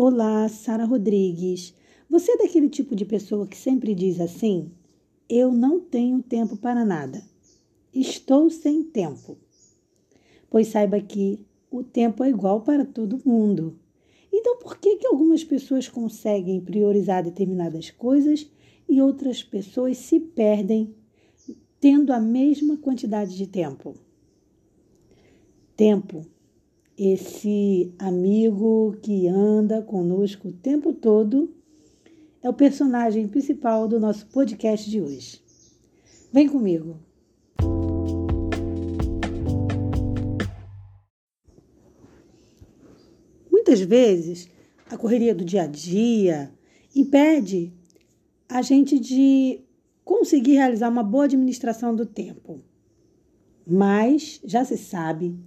Olá, Sara Rodrigues. Você é daquele tipo de pessoa que sempre diz assim: Eu não tenho tempo para nada. Estou sem tempo. Pois saiba que o tempo é igual para todo mundo. Então, por que, que algumas pessoas conseguem priorizar determinadas coisas e outras pessoas se perdem tendo a mesma quantidade de tempo? Tempo esse amigo que anda conosco o tempo todo é o personagem principal do nosso podcast de hoje. Vem comigo. Muitas vezes a correria do dia a dia impede a gente de conseguir realizar uma boa administração do tempo. Mas já se sabe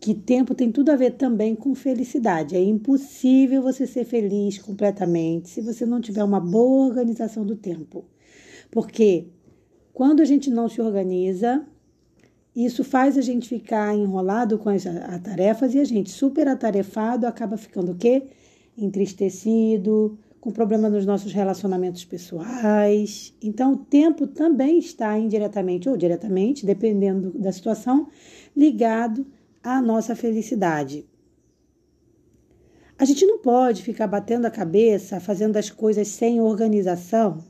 que tempo tem tudo a ver também com felicidade. É impossível você ser feliz completamente se você não tiver uma boa organização do tempo. Porque quando a gente não se organiza, isso faz a gente ficar enrolado com as tarefas e a gente super atarefado acaba ficando o quê? Entristecido, com problema nos nossos relacionamentos pessoais. Então, o tempo também está indiretamente ou diretamente, dependendo da situação, ligado a nossa felicidade. A gente não pode ficar batendo a cabeça, fazendo as coisas sem organização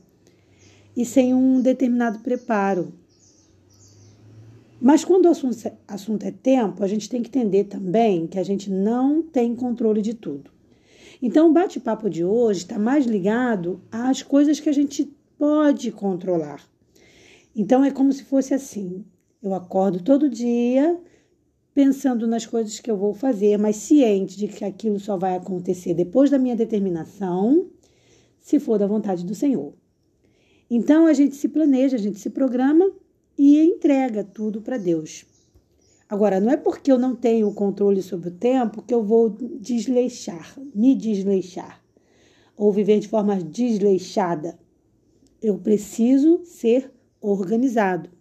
e sem um determinado preparo. Mas quando o assunto, assunto é tempo, a gente tem que entender também que a gente não tem controle de tudo. Então, o bate-papo de hoje está mais ligado às coisas que a gente pode controlar. Então, é como se fosse assim: eu acordo todo dia pensando nas coisas que eu vou fazer, mas ciente de que aquilo só vai acontecer depois da minha determinação, se for da vontade do Senhor. Então a gente se planeja, a gente se programa e entrega tudo para Deus. Agora, não é porque eu não tenho controle sobre o tempo que eu vou desleixar, me desleixar, ou viver de forma desleixada. Eu preciso ser organizado.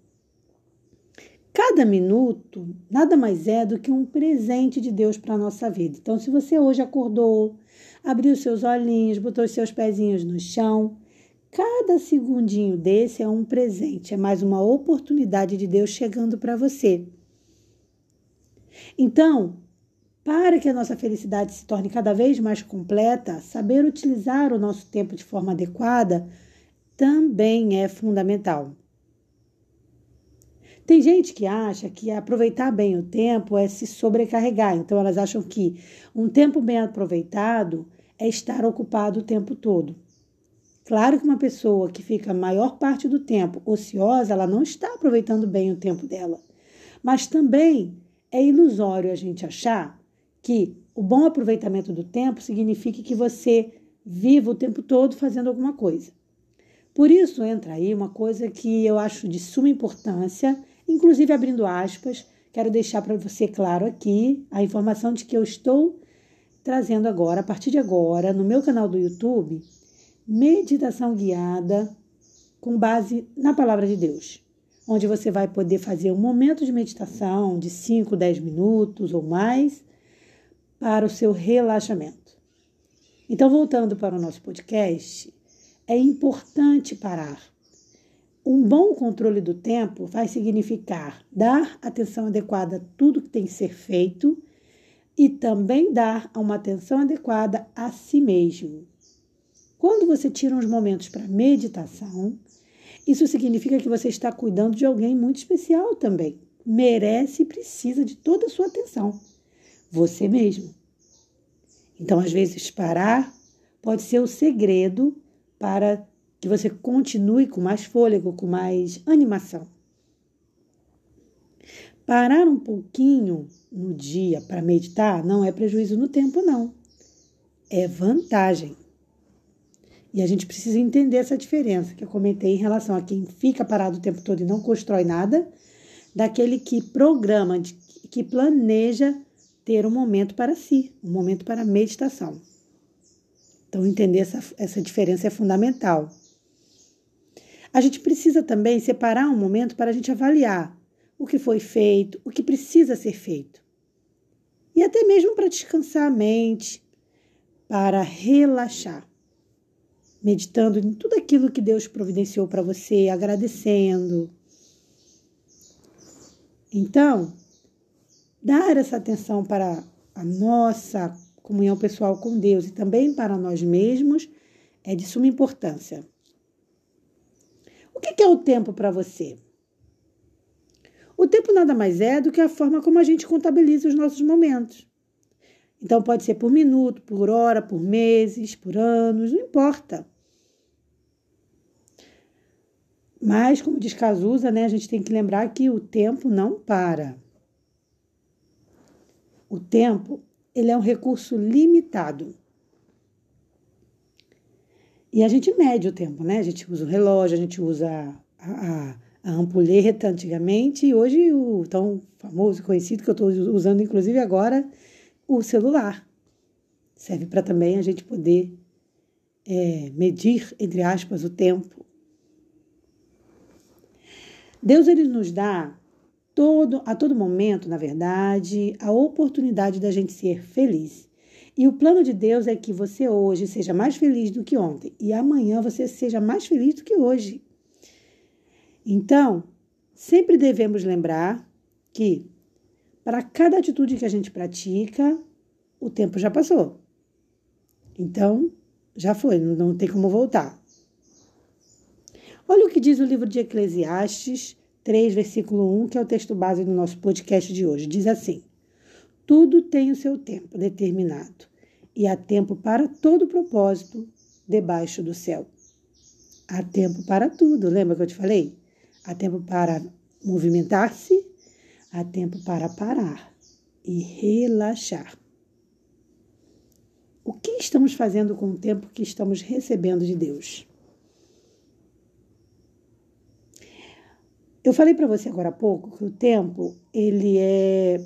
Cada minuto nada mais é do que um presente de Deus para a nossa vida. Então, se você hoje acordou, abriu seus olhinhos, botou seus pezinhos no chão, cada segundinho desse é um presente, é mais uma oportunidade de Deus chegando para você. Então, para que a nossa felicidade se torne cada vez mais completa, saber utilizar o nosso tempo de forma adequada também é fundamental. Tem gente que acha que aproveitar bem o tempo é se sobrecarregar. Então, elas acham que um tempo bem aproveitado é estar ocupado o tempo todo. Claro que uma pessoa que fica a maior parte do tempo ociosa, ela não está aproveitando bem o tempo dela. Mas também é ilusório a gente achar que o bom aproveitamento do tempo significa que você viva o tempo todo fazendo alguma coisa. Por isso entra aí uma coisa que eu acho de suma importância Inclusive, abrindo aspas, quero deixar para você claro aqui a informação de que eu estou trazendo agora, a partir de agora, no meu canal do YouTube, meditação guiada com base na palavra de Deus, onde você vai poder fazer um momento de meditação de 5, 10 minutos ou mais para o seu relaxamento. Então, voltando para o nosso podcast, é importante parar um bom controle do tempo vai significar dar atenção adequada a tudo que tem que ser feito e também dar uma atenção adequada a si mesmo. Quando você tira uns momentos para meditação, isso significa que você está cuidando de alguém muito especial também. Merece e precisa de toda a sua atenção. Você mesmo. Então, às vezes, parar pode ser o segredo para que você continue com mais fôlego, com mais animação. Parar um pouquinho no dia para meditar não é prejuízo no tempo, não. É vantagem. E a gente precisa entender essa diferença que eu comentei em relação a quem fica parado o tempo todo e não constrói nada, daquele que programa, que planeja ter um momento para si, um momento para meditação. Então, entender essa, essa diferença é fundamental. A gente precisa também separar um momento para a gente avaliar o que foi feito, o que precisa ser feito. E até mesmo para descansar a mente, para relaxar, meditando em tudo aquilo que Deus providenciou para você, agradecendo. Então, dar essa atenção para a nossa comunhão pessoal com Deus e também para nós mesmos é de suma importância. Que é o tempo para você? O tempo nada mais é do que a forma como a gente contabiliza os nossos momentos. Então pode ser por minuto, por hora, por meses, por anos, não importa. Mas, como diz Cazuza, né, a gente tem que lembrar que o tempo não para. O tempo, ele é um recurso limitado. E a gente mede o tempo, né? A gente usa o relógio, a gente usa a, a, a ampulheta antigamente e hoje o tão famoso, conhecido que eu estou usando inclusive agora, o celular. Serve para também a gente poder é, medir, entre aspas, o tempo. Deus ele nos dá todo, a todo momento, na verdade, a oportunidade da gente ser feliz. E o plano de Deus é que você hoje seja mais feliz do que ontem e amanhã você seja mais feliz do que hoje. Então, sempre devemos lembrar que para cada atitude que a gente pratica, o tempo já passou. Então, já foi, não tem como voltar. Olha o que diz o livro de Eclesiastes 3, versículo 1, que é o texto base do nosso podcast de hoje. Diz assim: Tudo tem o seu tempo determinado, e há tempo para todo propósito debaixo do céu. Há tempo para tudo, lembra que eu te falei? Há tempo para movimentar-se Há tempo para parar e relaxar. O que estamos fazendo com o tempo que estamos recebendo de Deus? Eu falei para você agora há pouco que o tempo ele é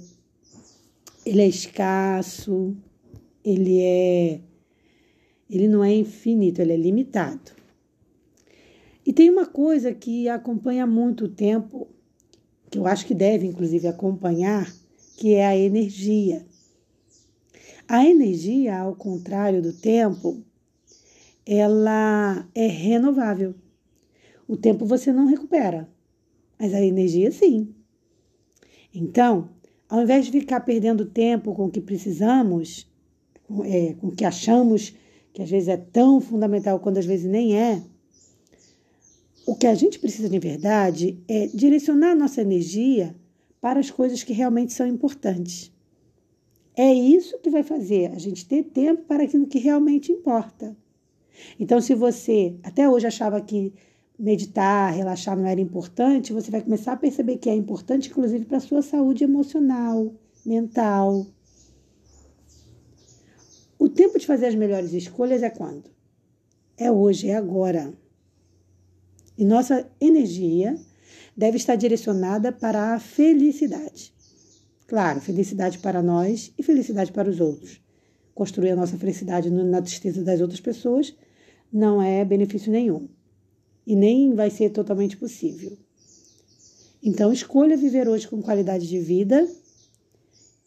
ele é escasso, ele é ele não é infinito, ele é limitado. E tem uma coisa que acompanha muito o tempo que eu acho que deve, inclusive, acompanhar, que é a energia. A energia, ao contrário do tempo, ela é renovável. O tempo você não recupera, mas a energia sim. Então, ao invés de ficar perdendo tempo com o que precisamos, é, com o que achamos que às vezes é tão fundamental quando às vezes nem é, o que a gente precisa de verdade é direcionar nossa energia para as coisas que realmente são importantes. É isso que vai fazer a gente ter tempo para aquilo que realmente importa. Então, se você até hoje achava que meditar, relaxar não era importante, você vai começar a perceber que é importante, inclusive, para a sua saúde emocional, mental. O tempo de fazer as melhores escolhas é quando? É hoje, é agora. E nossa energia deve estar direcionada para a felicidade. Claro, felicidade para nós e felicidade para os outros. Construir a nossa felicidade na tristeza das outras pessoas não é benefício nenhum e nem vai ser totalmente possível. Então, escolha viver hoje com qualidade de vida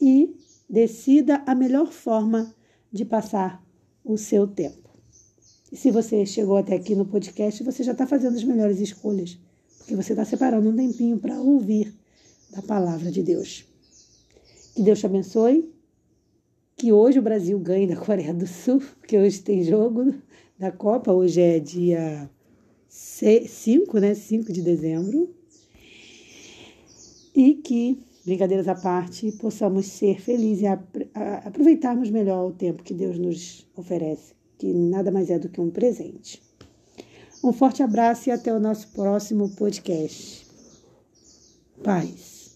e decida a melhor forma de passar o seu tempo. E se você chegou até aqui no podcast, você já está fazendo as melhores escolhas, porque você está separando um tempinho para ouvir da palavra de Deus. Que Deus te abençoe. Que hoje o Brasil ganhe da Coreia do Sul, porque hoje tem jogo da Copa, hoje é dia 5, né? 5 de dezembro. E que, brincadeiras à parte, possamos ser felizes e aproveitarmos melhor o tempo que Deus nos oferece que nada mais é do que um presente. Um forte abraço e até o nosso próximo podcast. Paz.